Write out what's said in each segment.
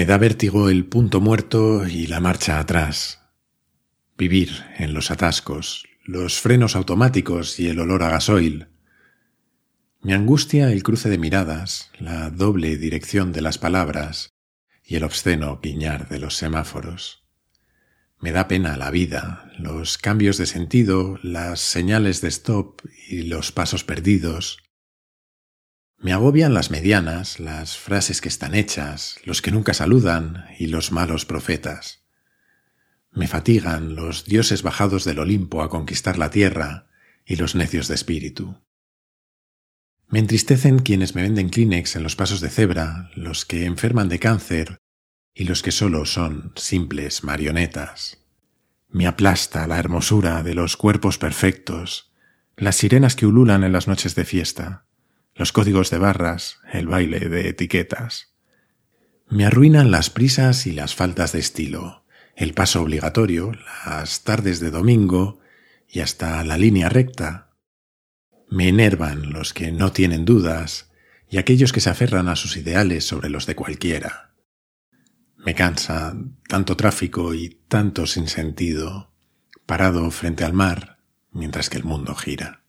Me da vértigo el punto muerto y la marcha atrás. Vivir en los atascos, los frenos automáticos y el olor a gasoil. Me angustia el cruce de miradas, la doble dirección de las palabras y el obsceno guiñar de los semáforos. Me da pena la vida, los cambios de sentido, las señales de stop y los pasos perdidos, me agobian las medianas, las frases que están hechas, los que nunca saludan y los malos profetas. Me fatigan los dioses bajados del Olimpo a conquistar la tierra y los necios de espíritu. Me entristecen quienes me venden Kleenex en los pasos de cebra, los que enferman de cáncer y los que solo son simples marionetas. Me aplasta la hermosura de los cuerpos perfectos, las sirenas que ululan en las noches de fiesta, los códigos de barras, el baile de etiquetas. Me arruinan las prisas y las faltas de estilo, el paso obligatorio, las tardes de domingo y hasta la línea recta. Me enervan los que no tienen dudas y aquellos que se aferran a sus ideales sobre los de cualquiera. Me cansa tanto tráfico y tanto sinsentido, parado frente al mar mientras que el mundo gira.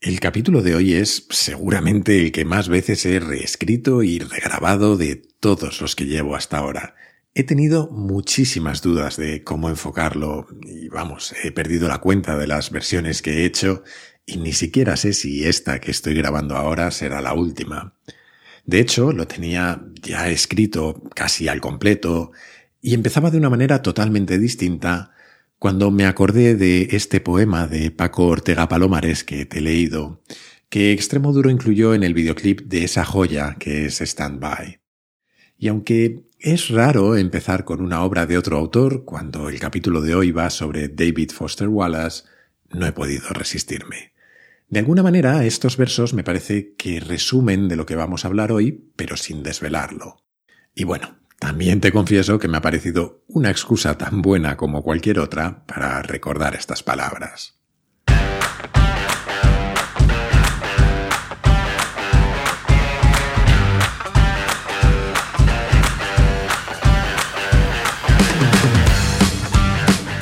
El capítulo de hoy es seguramente el que más veces he reescrito y regrabado de todos los que llevo hasta ahora. He tenido muchísimas dudas de cómo enfocarlo y vamos, he perdido la cuenta de las versiones que he hecho y ni siquiera sé si esta que estoy grabando ahora será la última. De hecho, lo tenía ya escrito casi al completo y empezaba de una manera totalmente distinta cuando me acordé de este poema de Paco Ortega Palomares que te he leído, que Extremo Duro incluyó en el videoclip de esa joya que es Stand By. Y aunque es raro empezar con una obra de otro autor, cuando el capítulo de hoy va sobre David Foster Wallace, no he podido resistirme. De alguna manera, estos versos me parece que resumen de lo que vamos a hablar hoy, pero sin desvelarlo. Y bueno, también te confieso que me ha parecido una excusa tan buena como cualquier otra para recordar estas palabras.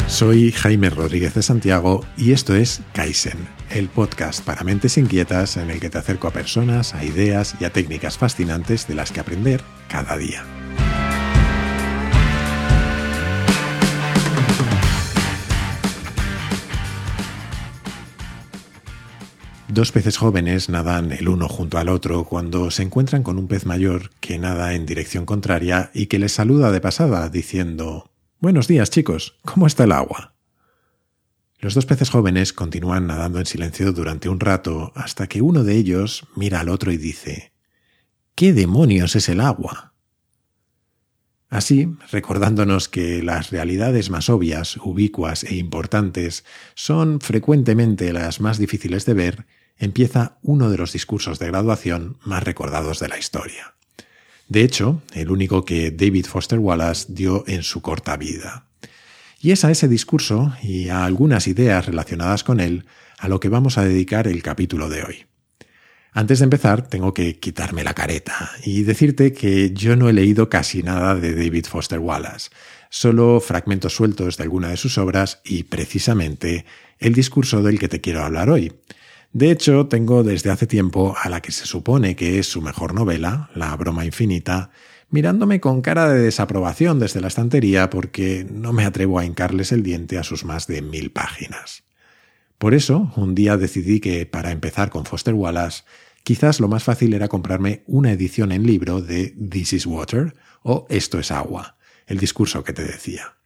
Soy Jaime Rodríguez de Santiago y esto es Kaizen, el podcast para mentes inquietas en el que te acerco a personas, a ideas y a técnicas fascinantes de las que aprender cada día. Dos peces jóvenes nadan el uno junto al otro cuando se encuentran con un pez mayor que nada en dirección contraria y que les saluda de pasada diciendo Buenos días, chicos, ¿cómo está el agua? Los dos peces jóvenes continúan nadando en silencio durante un rato hasta que uno de ellos mira al otro y dice ¿Qué demonios es el agua? Así, recordándonos que las realidades más obvias, ubicuas e importantes son frecuentemente las más difíciles de ver, empieza uno de los discursos de graduación más recordados de la historia. De hecho, el único que David Foster Wallace dio en su corta vida. Y es a ese discurso y a algunas ideas relacionadas con él a lo que vamos a dedicar el capítulo de hoy. Antes de empezar, tengo que quitarme la careta y decirte que yo no he leído casi nada de David Foster Wallace, solo fragmentos sueltos de alguna de sus obras y precisamente el discurso del que te quiero hablar hoy, de hecho, tengo desde hace tiempo a la que se supone que es su mejor novela, La broma infinita, mirándome con cara de desaprobación desde la estantería porque no me atrevo a hincarles el diente a sus más de mil páginas. Por eso, un día decidí que, para empezar con Foster Wallace, quizás lo más fácil era comprarme una edición en libro de This is Water o Esto es agua, el discurso que te decía,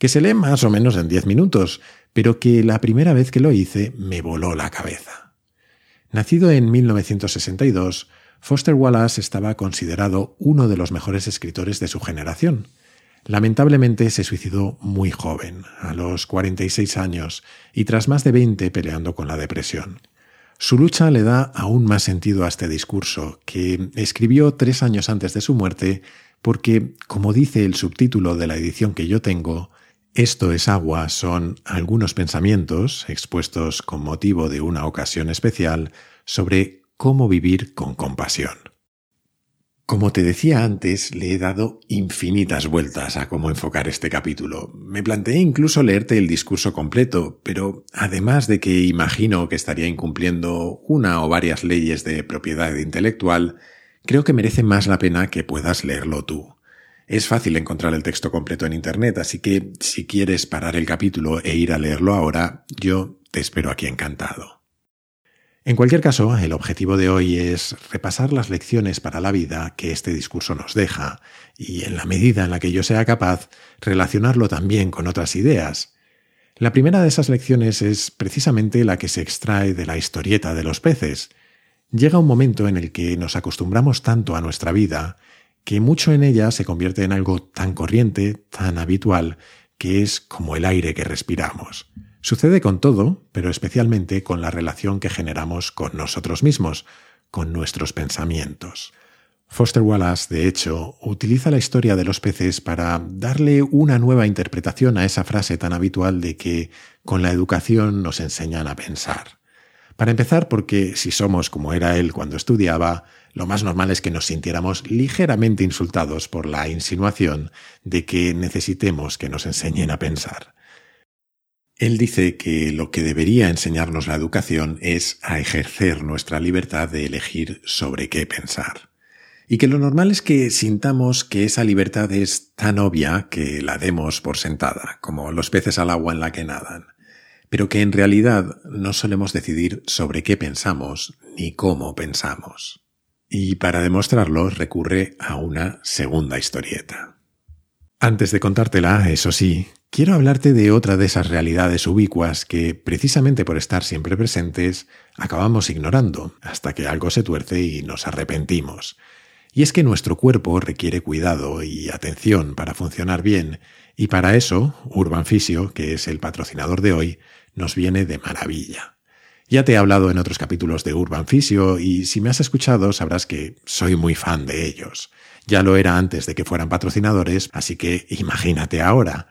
que se lee más o menos en diez minutos, pero que la primera vez que lo hice me voló la cabeza. Nacido en 1962, Foster Wallace estaba considerado uno de los mejores escritores de su generación. Lamentablemente se suicidó muy joven, a los 46 años, y tras más de 20 peleando con la depresión. Su lucha le da aún más sentido a este discurso, que escribió tres años antes de su muerte, porque, como dice el subtítulo de la edición que yo tengo, esto es agua son algunos pensamientos expuestos con motivo de una ocasión especial sobre cómo vivir con compasión. Como te decía antes, le he dado infinitas vueltas a cómo enfocar este capítulo. Me planteé incluso leerte el discurso completo, pero además de que imagino que estaría incumpliendo una o varias leyes de propiedad intelectual, creo que merece más la pena que puedas leerlo tú. Es fácil encontrar el texto completo en Internet, así que si quieres parar el capítulo e ir a leerlo ahora, yo te espero aquí encantado. En cualquier caso, el objetivo de hoy es repasar las lecciones para la vida que este discurso nos deja y, en la medida en la que yo sea capaz, relacionarlo también con otras ideas. La primera de esas lecciones es precisamente la que se extrae de la historieta de los peces. Llega un momento en el que nos acostumbramos tanto a nuestra vida que mucho en ella se convierte en algo tan corriente, tan habitual, que es como el aire que respiramos. Sucede con todo, pero especialmente con la relación que generamos con nosotros mismos, con nuestros pensamientos. Foster Wallace, de hecho, utiliza la historia de los peces para darle una nueva interpretación a esa frase tan habitual de que con la educación nos enseñan a pensar. Para empezar, porque si somos como era él cuando estudiaba, lo más normal es que nos sintiéramos ligeramente insultados por la insinuación de que necesitemos que nos enseñen a pensar. Él dice que lo que debería enseñarnos la educación es a ejercer nuestra libertad de elegir sobre qué pensar. Y que lo normal es que sintamos que esa libertad es tan obvia que la demos por sentada, como los peces al agua en la que nadan, pero que en realidad no solemos decidir sobre qué pensamos ni cómo pensamos. Y para demostrarlo recurre a una segunda historieta. Antes de contártela, eso sí, quiero hablarte de otra de esas realidades ubicuas que, precisamente por estar siempre presentes, acabamos ignorando hasta que algo se tuerce y nos arrepentimos. Y es que nuestro cuerpo requiere cuidado y atención para funcionar bien, y para eso, Urban Fisio, que es el patrocinador de hoy, nos viene de maravilla. Ya te he hablado en otros capítulos de Urban Fisio y si me has escuchado sabrás que soy muy fan de ellos. Ya lo era antes de que fueran patrocinadores, así que imagínate ahora.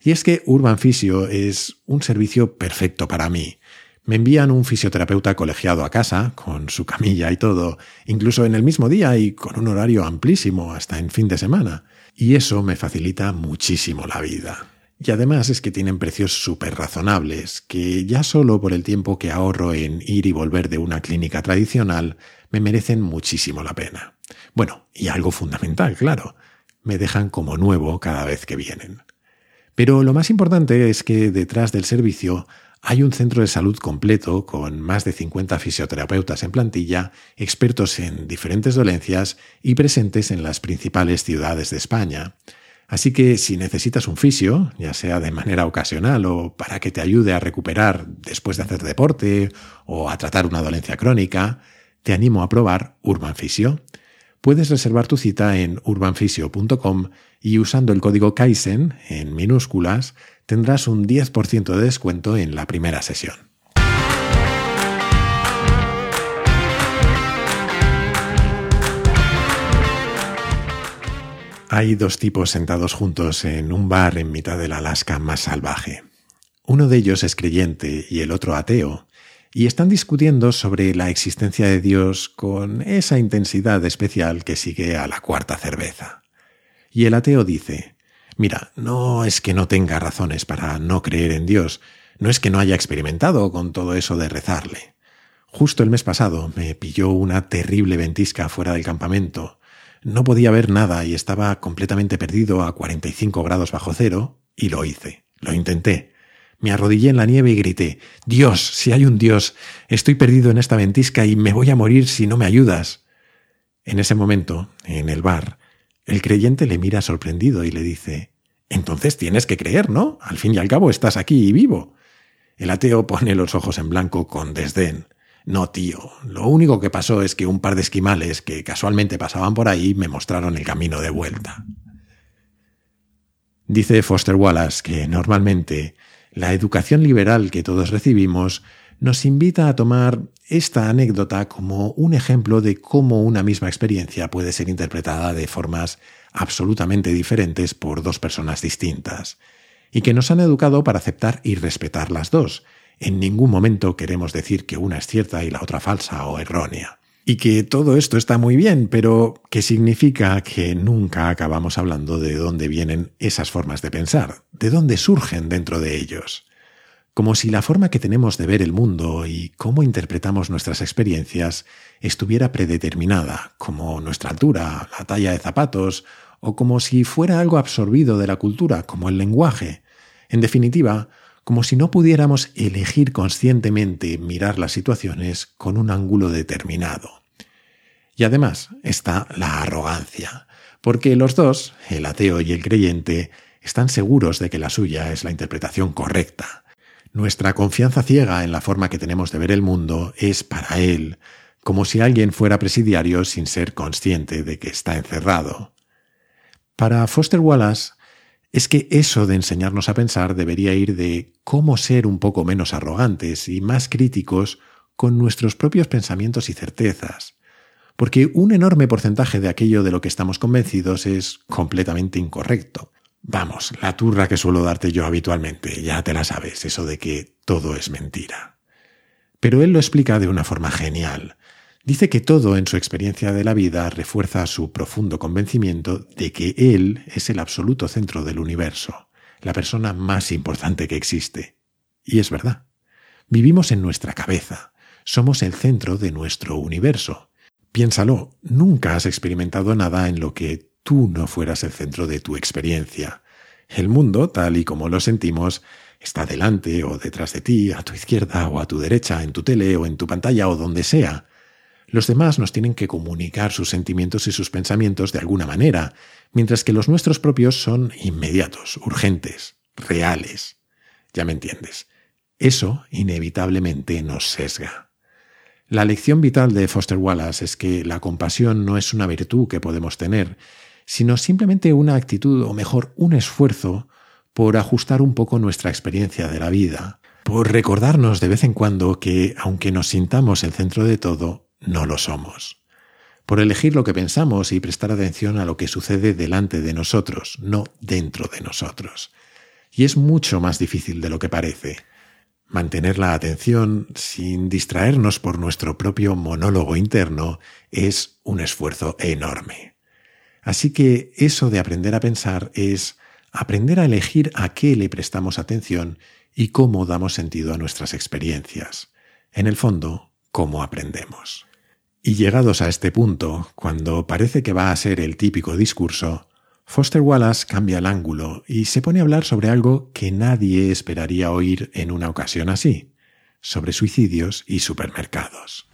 Y es que Urban Fisio es un servicio perfecto para mí. Me envían un fisioterapeuta colegiado a casa, con su camilla y todo, incluso en el mismo día y con un horario amplísimo hasta en fin de semana. Y eso me facilita muchísimo la vida. Y además es que tienen precios súper razonables, que ya solo por el tiempo que ahorro en ir y volver de una clínica tradicional, me merecen muchísimo la pena. Bueno, y algo fundamental, claro, me dejan como nuevo cada vez que vienen. Pero lo más importante es que detrás del servicio hay un centro de salud completo con más de 50 fisioterapeutas en plantilla, expertos en diferentes dolencias y presentes en las principales ciudades de España. Así que si necesitas un fisio, ya sea de manera ocasional o para que te ayude a recuperar después de hacer deporte o a tratar una dolencia crónica, te animo a probar Urban Fisio. Puedes reservar tu cita en urbanfisio.com y usando el código Kaizen en minúsculas tendrás un 10% de descuento en la primera sesión. Hay dos tipos sentados juntos en un bar en mitad del Alaska más salvaje. Uno de ellos es creyente y el otro ateo, y están discutiendo sobre la existencia de Dios con esa intensidad especial que sigue a la cuarta cerveza. Y el ateo dice, mira, no es que no tenga razones para no creer en Dios, no es que no haya experimentado con todo eso de rezarle. Justo el mes pasado me pilló una terrible ventisca fuera del campamento. No podía ver nada y estaba completamente perdido a 45 grados bajo cero, y lo hice, lo intenté. Me arrodillé en la nieve y grité Dios, si hay un Dios, estoy perdido en esta ventisca y me voy a morir si no me ayudas. En ese momento, en el bar, el creyente le mira sorprendido y le dice Entonces tienes que creer, ¿no? Al fin y al cabo estás aquí y vivo. El ateo pone los ojos en blanco con desdén. No, tío, lo único que pasó es que un par de esquimales que casualmente pasaban por ahí me mostraron el camino de vuelta. Dice Foster Wallace que normalmente la educación liberal que todos recibimos nos invita a tomar esta anécdota como un ejemplo de cómo una misma experiencia puede ser interpretada de formas absolutamente diferentes por dos personas distintas, y que nos han educado para aceptar y respetar las dos. En ningún momento queremos decir que una es cierta y la otra falsa o errónea. Y que todo esto está muy bien, pero que significa que nunca acabamos hablando de dónde vienen esas formas de pensar, de dónde surgen dentro de ellos. Como si la forma que tenemos de ver el mundo y cómo interpretamos nuestras experiencias estuviera predeterminada, como nuestra altura, la talla de zapatos, o como si fuera algo absorbido de la cultura, como el lenguaje. En definitiva, como si no pudiéramos elegir conscientemente mirar las situaciones con un ángulo determinado. Y además está la arrogancia, porque los dos, el ateo y el creyente, están seguros de que la suya es la interpretación correcta. Nuestra confianza ciega en la forma que tenemos de ver el mundo es para él, como si alguien fuera presidiario sin ser consciente de que está encerrado. Para Foster Wallace, es que eso de enseñarnos a pensar debería ir de cómo ser un poco menos arrogantes y más críticos con nuestros propios pensamientos y certezas, porque un enorme porcentaje de aquello de lo que estamos convencidos es completamente incorrecto. Vamos, la turra que suelo darte yo habitualmente, ya te la sabes, eso de que todo es mentira. Pero él lo explica de una forma genial, Dice que todo en su experiencia de la vida refuerza su profundo convencimiento de que Él es el absoluto centro del universo, la persona más importante que existe. Y es verdad. Vivimos en nuestra cabeza, somos el centro de nuestro universo. Piénsalo, nunca has experimentado nada en lo que tú no fueras el centro de tu experiencia. El mundo, tal y como lo sentimos, está delante o detrás de ti, a tu izquierda o a tu derecha, en tu tele o en tu pantalla o donde sea. Los demás nos tienen que comunicar sus sentimientos y sus pensamientos de alguna manera, mientras que los nuestros propios son inmediatos, urgentes, reales. Ya me entiendes. Eso inevitablemente nos sesga. La lección vital de Foster Wallace es que la compasión no es una virtud que podemos tener, sino simplemente una actitud, o mejor, un esfuerzo por ajustar un poco nuestra experiencia de la vida, por recordarnos de vez en cuando que, aunque nos sintamos el centro de todo, no lo somos. Por elegir lo que pensamos y prestar atención a lo que sucede delante de nosotros, no dentro de nosotros. Y es mucho más difícil de lo que parece. Mantener la atención sin distraernos por nuestro propio monólogo interno es un esfuerzo enorme. Así que eso de aprender a pensar es aprender a elegir a qué le prestamos atención y cómo damos sentido a nuestras experiencias. En el fondo, cómo aprendemos. Y llegados a este punto, cuando parece que va a ser el típico discurso, Foster Wallace cambia el ángulo y se pone a hablar sobre algo que nadie esperaría oír en una ocasión así, sobre suicidios y supermercados.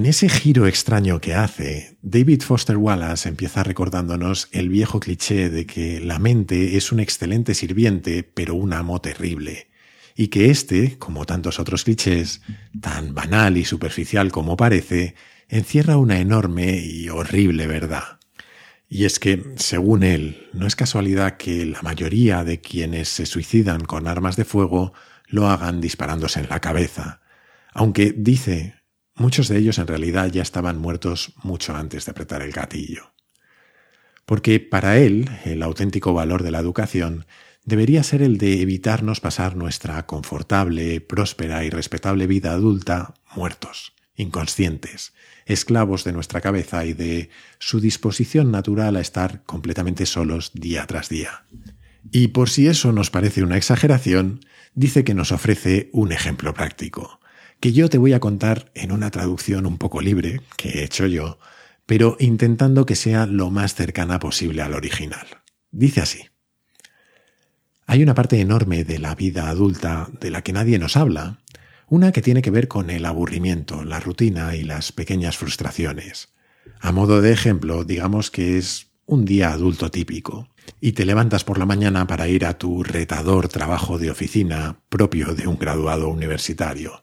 En ese giro extraño que hace, David Foster Wallace empieza recordándonos el viejo cliché de que la mente es un excelente sirviente, pero un amo terrible, y que este, como tantos otros clichés, tan banal y superficial como parece, encierra una enorme y horrible verdad. Y es que, según él, no es casualidad que la mayoría de quienes se suicidan con armas de fuego lo hagan disparándose en la cabeza, aunque dice Muchos de ellos en realidad ya estaban muertos mucho antes de apretar el gatillo. Porque para él el auténtico valor de la educación debería ser el de evitarnos pasar nuestra confortable, próspera y respetable vida adulta muertos, inconscientes, esclavos de nuestra cabeza y de su disposición natural a estar completamente solos día tras día. Y por si eso nos parece una exageración, dice que nos ofrece un ejemplo práctico que yo te voy a contar en una traducción un poco libre que he hecho yo, pero intentando que sea lo más cercana posible al original. Dice así. Hay una parte enorme de la vida adulta de la que nadie nos habla, una que tiene que ver con el aburrimiento, la rutina y las pequeñas frustraciones. A modo de ejemplo, digamos que es un día adulto típico, y te levantas por la mañana para ir a tu retador trabajo de oficina propio de un graduado universitario,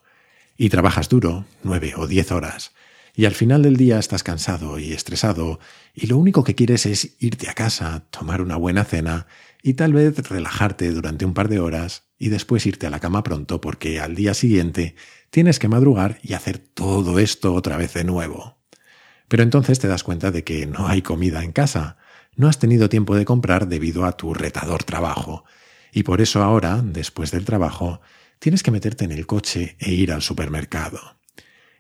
y trabajas duro, nueve o diez horas, y al final del día estás cansado y estresado, y lo único que quieres es irte a casa, tomar una buena cena y tal vez relajarte durante un par de horas y después irte a la cama pronto porque al día siguiente tienes que madrugar y hacer todo esto otra vez de nuevo. Pero entonces te das cuenta de que no hay comida en casa, no has tenido tiempo de comprar debido a tu retador trabajo. Y por eso ahora, después del trabajo, tienes que meterte en el coche e ir al supermercado.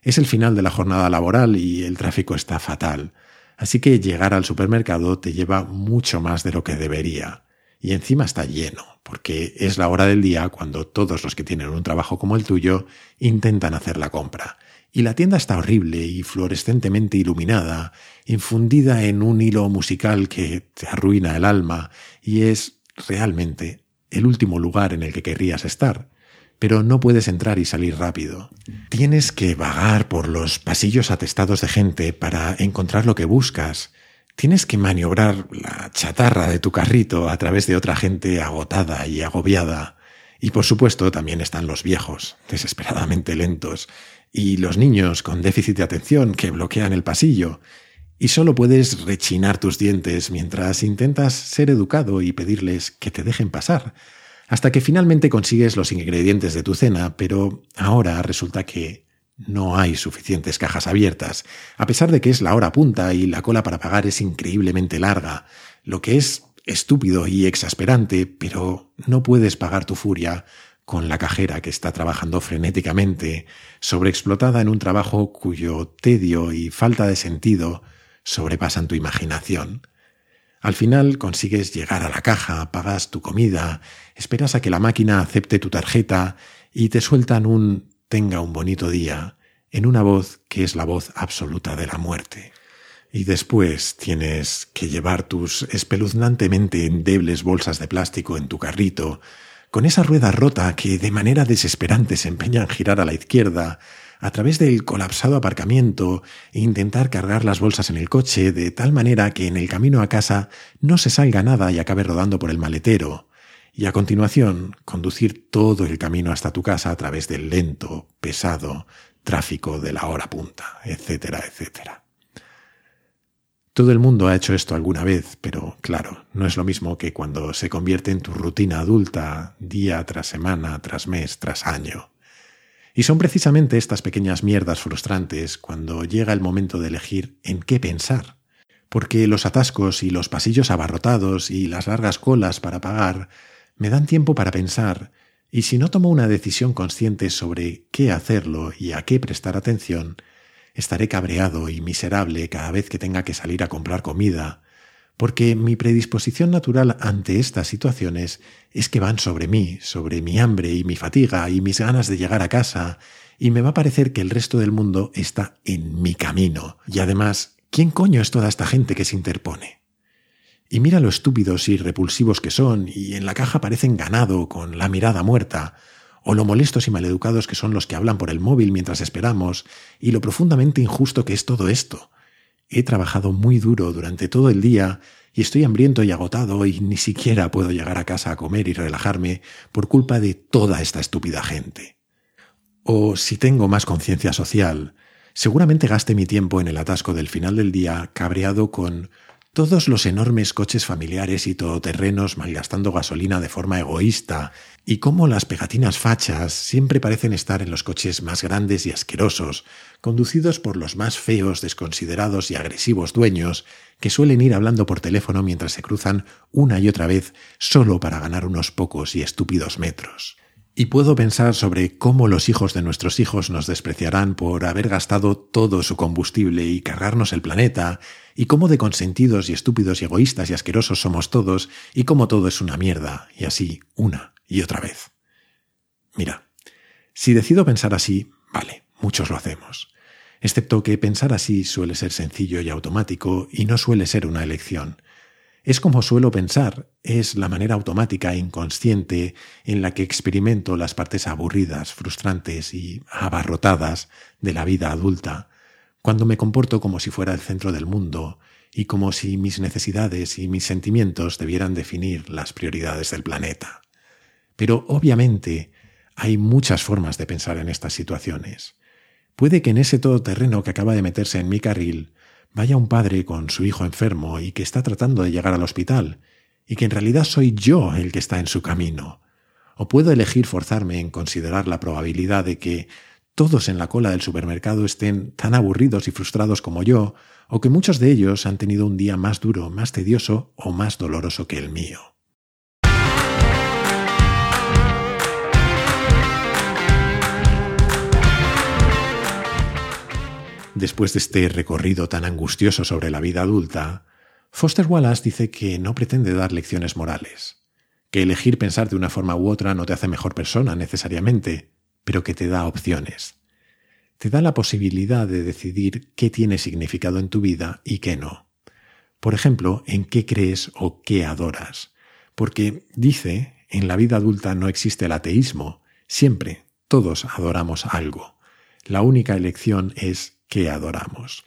Es el final de la jornada laboral y el tráfico está fatal, así que llegar al supermercado te lleva mucho más de lo que debería. Y encima está lleno, porque es la hora del día cuando todos los que tienen un trabajo como el tuyo intentan hacer la compra. Y la tienda está horrible y fluorescentemente iluminada, infundida en un hilo musical que te arruina el alma, y es realmente el último lugar en el que querrías estar pero no puedes entrar y salir rápido. Tienes que vagar por los pasillos atestados de gente para encontrar lo que buscas. Tienes que maniobrar la chatarra de tu carrito a través de otra gente agotada y agobiada. Y por supuesto también están los viejos, desesperadamente lentos, y los niños con déficit de atención que bloquean el pasillo. Y solo puedes rechinar tus dientes mientras intentas ser educado y pedirles que te dejen pasar, hasta que finalmente consigues los ingredientes de tu cena, pero ahora resulta que no hay suficientes cajas abiertas, a pesar de que es la hora punta y la cola para pagar es increíblemente larga, lo que es estúpido y exasperante, pero no puedes pagar tu furia con la cajera que está trabajando frenéticamente, sobreexplotada en un trabajo cuyo tedio y falta de sentido sobrepasan tu imaginación. Al final consigues llegar a la caja, pagas tu comida, esperas a que la máquina acepte tu tarjeta y te sueltan un tenga un bonito día en una voz que es la voz absoluta de la muerte. Y después tienes que llevar tus espeluznantemente endebles bolsas de plástico en tu carrito, con esa rueda rota que de manera desesperante se empeña en girar a la izquierda, a través del colapsado aparcamiento e intentar cargar las bolsas en el coche de tal manera que en el camino a casa no se salga nada y acabe rodando por el maletero, y a continuación conducir todo el camino hasta tu casa a través del lento, pesado tráfico de la hora punta, etcétera, etcétera. Todo el mundo ha hecho esto alguna vez, pero claro, no es lo mismo que cuando se convierte en tu rutina adulta día tras semana, tras mes, tras año. Y son precisamente estas pequeñas mierdas frustrantes cuando llega el momento de elegir en qué pensar. Porque los atascos y los pasillos abarrotados y las largas colas para pagar me dan tiempo para pensar, y si no tomo una decisión consciente sobre qué hacerlo y a qué prestar atención, estaré cabreado y miserable cada vez que tenga que salir a comprar comida, porque mi predisposición natural ante estas situaciones es que van sobre mí, sobre mi hambre y mi fatiga y mis ganas de llegar a casa, y me va a parecer que el resto del mundo está en mi camino. Y además, ¿quién coño es toda esta gente que se interpone? Y mira lo estúpidos y repulsivos que son, y en la caja parecen ganado, con la mirada muerta, o lo molestos y maleducados que son los que hablan por el móvil mientras esperamos, y lo profundamente injusto que es todo esto. He trabajado muy duro durante todo el día y estoy hambriento y agotado y ni siquiera puedo llegar a casa a comer y relajarme por culpa de toda esta estúpida gente. O si tengo más conciencia social, seguramente gaste mi tiempo en el atasco del final del día cabreado con todos los enormes coches familiares y todoterrenos malgastando gasolina de forma egoísta, y cómo las pegatinas fachas siempre parecen estar en los coches más grandes y asquerosos, conducidos por los más feos, desconsiderados y agresivos dueños, que suelen ir hablando por teléfono mientras se cruzan una y otra vez solo para ganar unos pocos y estúpidos metros. Y puedo pensar sobre cómo los hijos de nuestros hijos nos despreciarán por haber gastado todo su combustible y cargarnos el planeta, y cómo de consentidos y estúpidos y egoístas y asquerosos somos todos, y cómo todo es una mierda, y así una y otra vez. Mira, si decido pensar así, vale, muchos lo hacemos. Excepto que pensar así suele ser sencillo y automático y no suele ser una elección. Es como suelo pensar, es la manera automática e inconsciente en la que experimento las partes aburridas, frustrantes y abarrotadas de la vida adulta, cuando me comporto como si fuera el centro del mundo y como si mis necesidades y mis sentimientos debieran definir las prioridades del planeta. Pero obviamente hay muchas formas de pensar en estas situaciones. Puede que en ese todoterreno que acaba de meterse en mi carril vaya un padre con su hijo enfermo y que está tratando de llegar al hospital, y que en realidad soy yo el que está en su camino. O puedo elegir forzarme en considerar la probabilidad de que todos en la cola del supermercado estén tan aburridos y frustrados como yo, o que muchos de ellos han tenido un día más duro, más tedioso o más doloroso que el mío. Después de este recorrido tan angustioso sobre la vida adulta, Foster Wallace dice que no pretende dar lecciones morales, que elegir pensar de una forma u otra no te hace mejor persona necesariamente, pero que te da opciones. Te da la posibilidad de decidir qué tiene significado en tu vida y qué no. Por ejemplo, en qué crees o qué adoras. Porque dice, en la vida adulta no existe el ateísmo, siempre, todos adoramos algo. La única elección es qué adoramos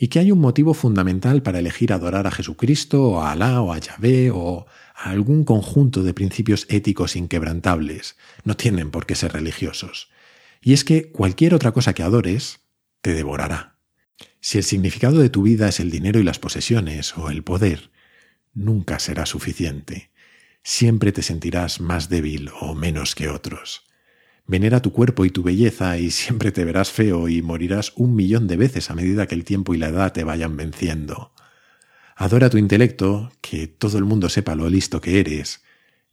y que hay un motivo fundamental para elegir adorar a Jesucristo o a Alá o a Yahvé o a algún conjunto de principios éticos inquebrantables. No tienen por qué ser religiosos. Y es que cualquier otra cosa que adores te devorará. Si el significado de tu vida es el dinero y las posesiones o el poder, nunca será suficiente. Siempre te sentirás más débil o menos que otros. Venera tu cuerpo y tu belleza y siempre te verás feo y morirás un millón de veces a medida que el tiempo y la edad te vayan venciendo. Adora tu intelecto, que todo el mundo sepa lo listo que eres,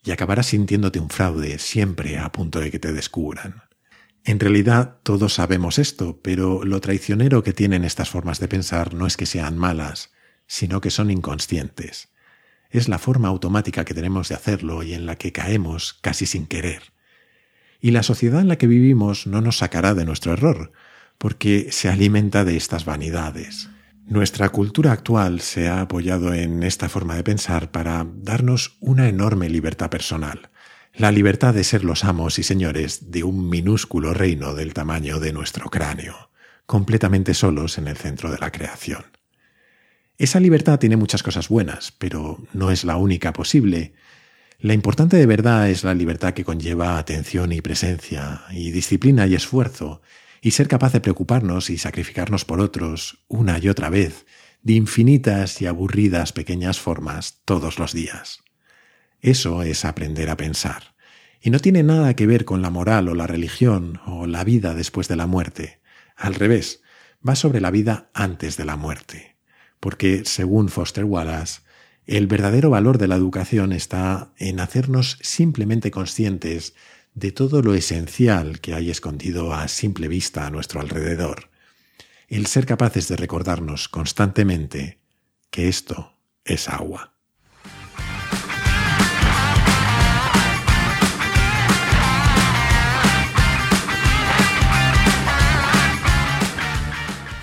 y acabarás sintiéndote un fraude siempre a punto de que te descubran. En realidad todos sabemos esto, pero lo traicionero que tienen estas formas de pensar no es que sean malas, sino que son inconscientes. Es la forma automática que tenemos de hacerlo y en la que caemos casi sin querer. Y la sociedad en la que vivimos no nos sacará de nuestro error, porque se alimenta de estas vanidades. Nuestra cultura actual se ha apoyado en esta forma de pensar para darnos una enorme libertad personal, la libertad de ser los amos y señores de un minúsculo reino del tamaño de nuestro cráneo, completamente solos en el centro de la creación. Esa libertad tiene muchas cosas buenas, pero no es la única posible, la importante de verdad es la libertad que conlleva atención y presencia, y disciplina y esfuerzo, y ser capaz de preocuparnos y sacrificarnos por otros una y otra vez, de infinitas y aburridas pequeñas formas todos los días. Eso es aprender a pensar, y no tiene nada que ver con la moral o la religión o la vida después de la muerte. Al revés, va sobre la vida antes de la muerte, porque, según Foster Wallace, el verdadero valor de la educación está en hacernos simplemente conscientes de todo lo esencial que hay escondido a simple vista a nuestro alrededor. El ser capaces de recordarnos constantemente que esto es agua.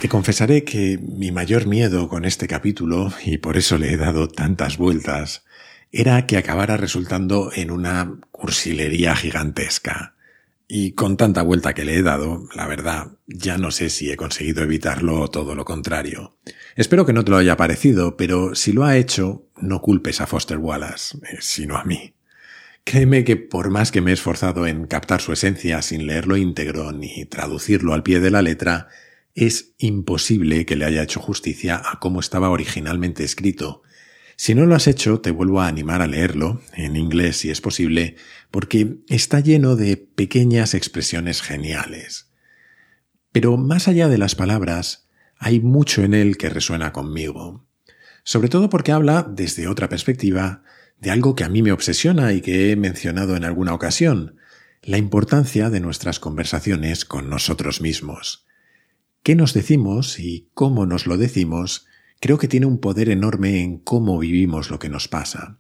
Te confesaré que mi mayor miedo con este capítulo, y por eso le he dado tantas vueltas, era que acabara resultando en una cursilería gigantesca. Y con tanta vuelta que le he dado, la verdad, ya no sé si he conseguido evitarlo o todo lo contrario. Espero que no te lo haya parecido, pero si lo ha hecho, no culpes a Foster Wallace, eh, sino a mí. Créeme que por más que me he esforzado en captar su esencia sin leerlo íntegro ni traducirlo al pie de la letra, es imposible que le haya hecho justicia a cómo estaba originalmente escrito. Si no lo has hecho, te vuelvo a animar a leerlo, en inglés si es posible, porque está lleno de pequeñas expresiones geniales. Pero más allá de las palabras, hay mucho en él que resuena conmigo, sobre todo porque habla, desde otra perspectiva, de algo que a mí me obsesiona y que he mencionado en alguna ocasión, la importancia de nuestras conversaciones con nosotros mismos. Qué nos decimos y cómo nos lo decimos creo que tiene un poder enorme en cómo vivimos lo que nos pasa.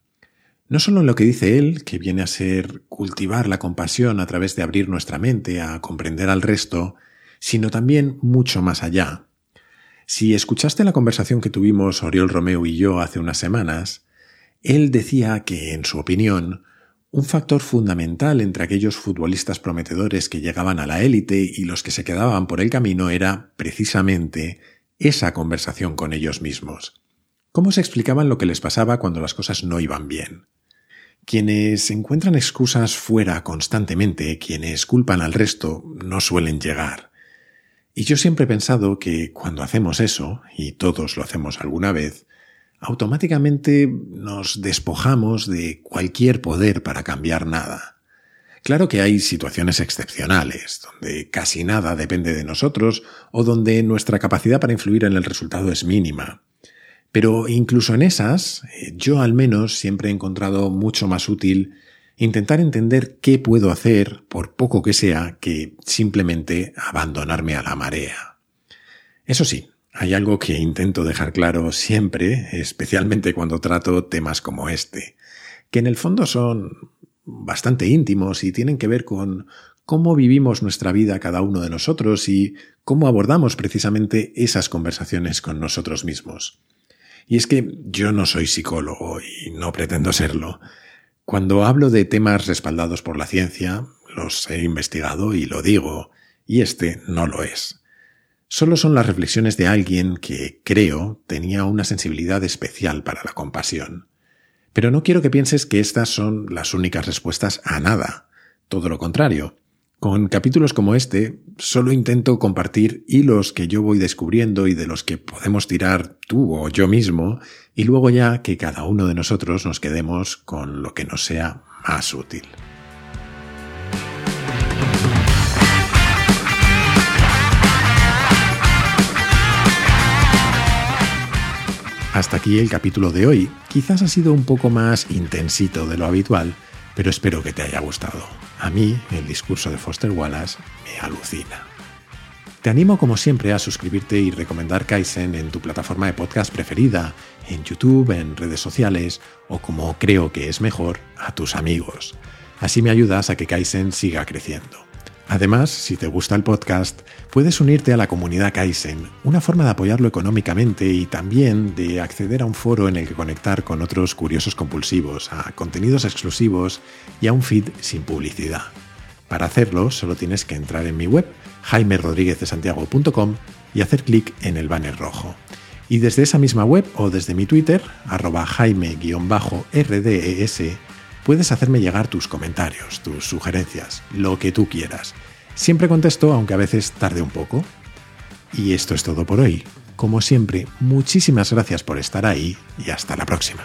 No solo en lo que dice él, que viene a ser cultivar la compasión a través de abrir nuestra mente a comprender al resto, sino también mucho más allá. Si escuchaste la conversación que tuvimos Oriol Romeo y yo hace unas semanas, él decía que, en su opinión, un factor fundamental entre aquellos futbolistas prometedores que llegaban a la élite y los que se quedaban por el camino era, precisamente, esa conversación con ellos mismos. Cómo se explicaban lo que les pasaba cuando las cosas no iban bien. Quienes encuentran excusas fuera constantemente, quienes culpan al resto, no suelen llegar. Y yo siempre he pensado que cuando hacemos eso, y todos lo hacemos alguna vez, automáticamente nos despojamos de cualquier poder para cambiar nada. Claro que hay situaciones excepcionales, donde casi nada depende de nosotros o donde nuestra capacidad para influir en el resultado es mínima. Pero incluso en esas, eh, yo al menos siempre he encontrado mucho más útil intentar entender qué puedo hacer, por poco que sea, que simplemente abandonarme a la marea. Eso sí, hay algo que intento dejar claro siempre, especialmente cuando trato temas como este, que en el fondo son bastante íntimos y tienen que ver con cómo vivimos nuestra vida cada uno de nosotros y cómo abordamos precisamente esas conversaciones con nosotros mismos. Y es que yo no soy psicólogo y no pretendo serlo. Cuando hablo de temas respaldados por la ciencia, los he investigado y lo digo, y este no lo es. Solo son las reflexiones de alguien que, creo, tenía una sensibilidad especial para la compasión. Pero no quiero que pienses que estas son las únicas respuestas a nada. Todo lo contrario. Con capítulos como este, solo intento compartir hilos que yo voy descubriendo y de los que podemos tirar tú o yo mismo, y luego ya que cada uno de nosotros nos quedemos con lo que nos sea más útil. Hasta aquí el capítulo de hoy. Quizás ha sido un poco más intensito de lo habitual, pero espero que te haya gustado. A mí, el discurso de Foster Wallace me alucina. Te animo como siempre a suscribirte y recomendar Kaizen en tu plataforma de podcast preferida, en YouTube, en redes sociales o como creo que es mejor, a tus amigos. Así me ayudas a que Kaizen siga creciendo. Además, si te gusta el podcast, puedes unirte a la comunidad Kaizen, una forma de apoyarlo económicamente y también de acceder a un foro en el que conectar con otros curiosos compulsivos, a contenidos exclusivos y a un feed sin publicidad. Para hacerlo, solo tienes que entrar en mi web, jaimerodriguezdesantiago.com y hacer clic en el banner rojo. Y desde esa misma web o desde mi Twitter, arroba jaime-rdes, puedes hacerme llegar tus comentarios, tus sugerencias, lo que tú quieras. Siempre contesto, aunque a veces tarde un poco. Y esto es todo por hoy. Como siempre, muchísimas gracias por estar ahí y hasta la próxima.